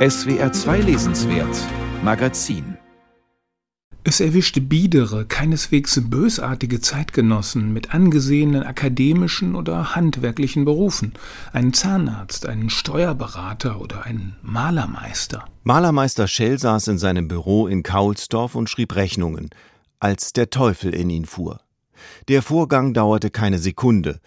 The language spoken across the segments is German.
SWR 2 Lesenswert Magazin es erwischte biedere, keineswegs bösartige Zeitgenossen mit angesehenen akademischen oder handwerklichen Berufen, einen Zahnarzt, einen Steuerberater oder einen Malermeister. Malermeister Schell saß in seinem Büro in Kaulsdorf und schrieb Rechnungen, als der Teufel in ihn fuhr. Der Vorgang dauerte keine Sekunde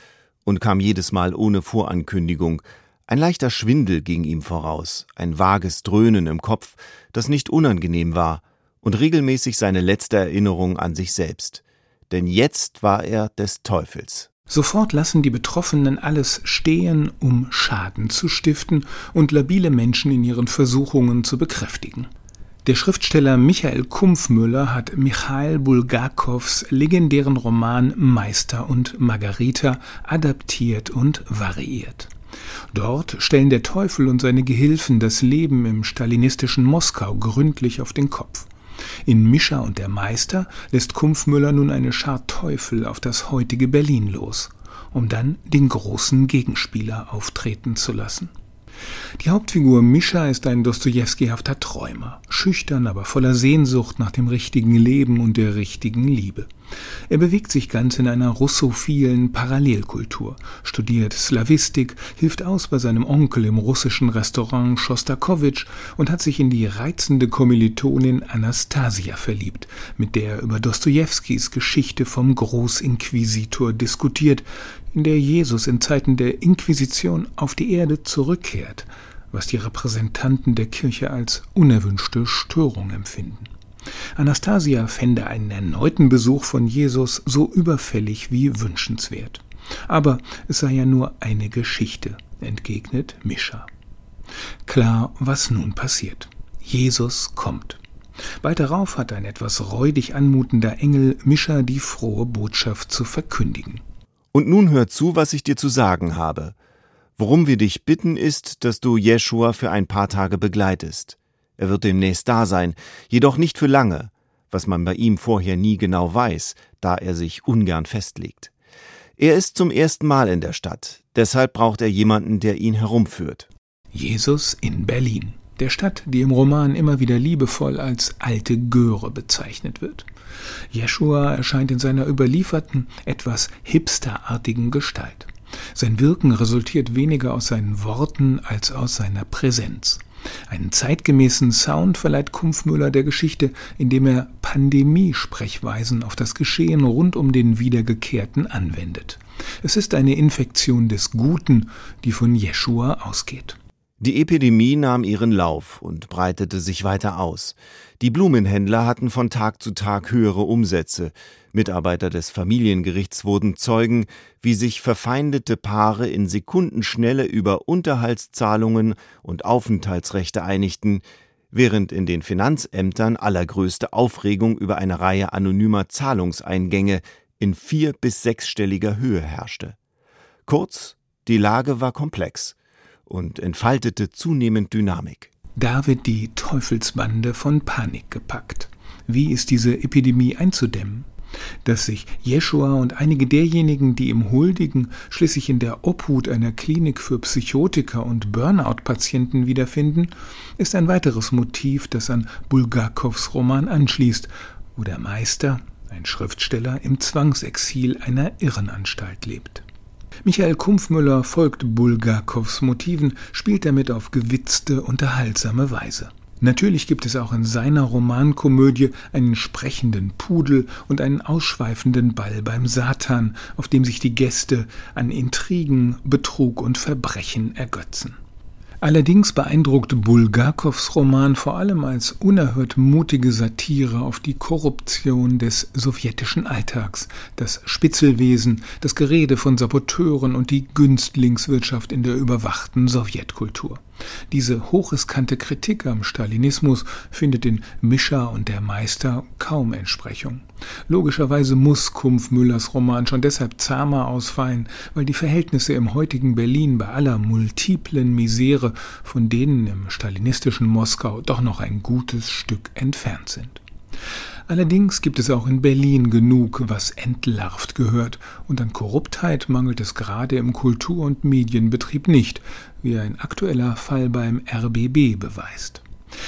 und kam jedes Mal ohne Vorankündigung, ein leichter Schwindel ging ihm voraus, ein vages Dröhnen im Kopf, das nicht unangenehm war, und regelmäßig seine letzte Erinnerung an sich selbst. Denn jetzt war er des Teufels. Sofort lassen die Betroffenen alles stehen, um Schaden zu stiften und labile Menschen in ihren Versuchungen zu bekräftigen. Der Schriftsteller Michael Kumpfmüller hat Michail Bulgakows legendären Roman Meister und Margarita adaptiert und variiert. Dort stellen der Teufel und seine Gehilfen das Leben im stalinistischen Moskau gründlich auf den Kopf. In Mischa und der Meister lässt Kumpfmüller nun eine Schar Teufel auf das heutige Berlin los, um dann den großen Gegenspieler auftreten zu lassen. Die Hauptfigur Mischa ist ein Dostojewskihafter Träumer, schüchtern, aber voller Sehnsucht nach dem richtigen Leben und der richtigen Liebe. Er bewegt sich ganz in einer russophilen Parallelkultur, studiert Slawistik, hilft aus bei seinem Onkel im russischen Restaurant Schostakowitsch und hat sich in die reizende Kommilitonin Anastasia verliebt, mit der er über Dostojewskis Geschichte vom Großinquisitor diskutiert, in der Jesus in Zeiten der Inquisition auf die Erde zurückkehrt, was die Repräsentanten der Kirche als unerwünschte Störung empfinden. Anastasia fände einen erneuten Besuch von Jesus so überfällig wie wünschenswert. Aber es sei ja nur eine Geschichte, entgegnet Mischa. Klar, was nun passiert. Jesus kommt. Bald darauf hat ein etwas räudig anmutender Engel Mischa die frohe Botschaft zu verkündigen. Und nun hör zu, was ich dir zu sagen habe. Worum wir dich bitten, ist, dass du Jeschua für ein paar Tage begleitest. Er wird demnächst da sein, jedoch nicht für lange, was man bei ihm vorher nie genau weiß, da er sich ungern festlegt. Er ist zum ersten Mal in der Stadt, deshalb braucht er jemanden, der ihn herumführt. Jesus in Berlin, der Stadt, die im Roman immer wieder liebevoll als alte Göre bezeichnet wird. Jeschua erscheint in seiner überlieferten, etwas hipsterartigen Gestalt. Sein Wirken resultiert weniger aus seinen Worten als aus seiner Präsenz. Einen zeitgemäßen Sound verleiht Kumpfmüller der Geschichte, indem er Pandemie-Sprechweisen auf das Geschehen rund um den Wiedergekehrten anwendet. Es ist eine Infektion des Guten, die von Jeschua ausgeht. Die Epidemie nahm ihren Lauf und breitete sich weiter aus. Die Blumenhändler hatten von Tag zu Tag höhere Umsätze. Mitarbeiter des Familiengerichts wurden Zeugen, wie sich verfeindete Paare in Sekundenschnelle über Unterhaltszahlungen und Aufenthaltsrechte einigten, während in den Finanzämtern allergrößte Aufregung über eine Reihe anonymer Zahlungseingänge in vier- bis sechsstelliger Höhe herrschte. Kurz, die Lage war komplex und entfaltete zunehmend Dynamik. Da wird die Teufelsbande von Panik gepackt. Wie ist diese Epidemie einzudämmen? Dass sich Jeschua und einige derjenigen, die ihm huldigen, schließlich in der Obhut einer Klinik für Psychotiker und Burnout-Patienten wiederfinden, ist ein weiteres Motiv, das an Bulgakows Roman anschließt, wo der Meister, ein Schriftsteller, im Zwangsexil einer Irrenanstalt lebt. Michael Kumpfmüller folgt Bulgakows Motiven, spielt damit auf gewitzte, unterhaltsame Weise. Natürlich gibt es auch in seiner Romankomödie einen sprechenden Pudel und einen ausschweifenden Ball beim Satan, auf dem sich die Gäste an Intrigen, Betrug und Verbrechen ergötzen. Allerdings beeindruckt Bulgakows Roman vor allem als unerhört mutige Satire auf die Korruption des sowjetischen Alltags, das Spitzelwesen, das Gerede von Saboteuren und die Günstlingswirtschaft in der überwachten Sowjetkultur. Diese hochriskante Kritik am Stalinismus findet in Mischa und der Meister kaum Entsprechung. Logischerweise muss Kumpf Müllers Roman schon deshalb zahmer ausfallen, weil die Verhältnisse im heutigen Berlin bei aller multiplen Misere von denen im stalinistischen Moskau doch noch ein gutes Stück entfernt sind. Allerdings gibt es auch in Berlin genug, was entlarvt gehört, und an Korruptheit mangelt es gerade im Kultur- und Medienbetrieb nicht, wie ein aktueller Fall beim RBB beweist.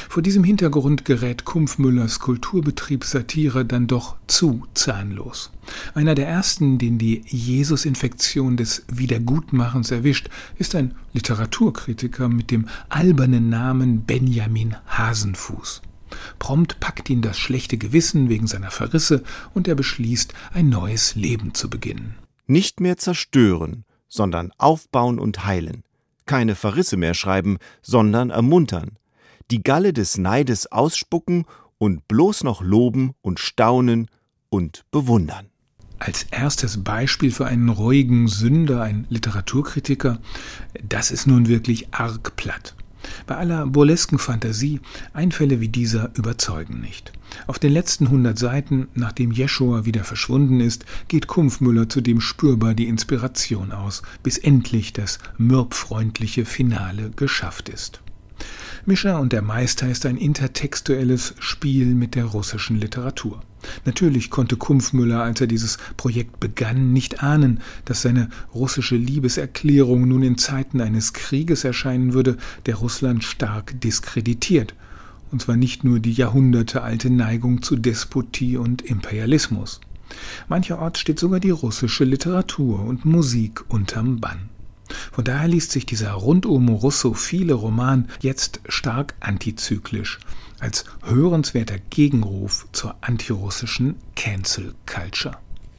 Vor diesem Hintergrund gerät Kumpfmüllers Kulturbetriebssatire dann doch zu zahnlos. Einer der ersten, den die Jesus-Infektion des Wiedergutmachens erwischt, ist ein Literaturkritiker mit dem albernen Namen Benjamin Hasenfuß. Prompt packt ihn das schlechte Gewissen wegen seiner Verrisse und er beschließt, ein neues Leben zu beginnen. Nicht mehr zerstören, sondern aufbauen und heilen. Keine Verrisse mehr schreiben, sondern ermuntern die Galle des Neides ausspucken und bloß noch loben und staunen und bewundern. Als erstes Beispiel für einen reuigen Sünder, ein Literaturkritiker, das ist nun wirklich arg platt. Bei aller burlesken Fantasie, Einfälle wie dieser überzeugen nicht. Auf den letzten hundert Seiten, nachdem Jeschua wieder verschwunden ist, geht Kumpfmüller zudem spürbar die Inspiration aus, bis endlich das mürbfreundliche Finale geschafft ist. Mischa und der Meister ist ein intertextuelles Spiel mit der russischen Literatur. Natürlich konnte Kumpfmüller, als er dieses Projekt begann, nicht ahnen, dass seine russische Liebeserklärung nun in Zeiten eines Krieges erscheinen würde, der Russland stark diskreditiert. Und zwar nicht nur die jahrhundertealte Neigung zu Despotie und Imperialismus. Mancherorts steht sogar die russische Literatur und Musik unterm Bann. Von daher liest sich dieser rundum russophile Roman jetzt stark antizyklisch, als hörenswerter Gegenruf zur antirussischen Cancel Culture.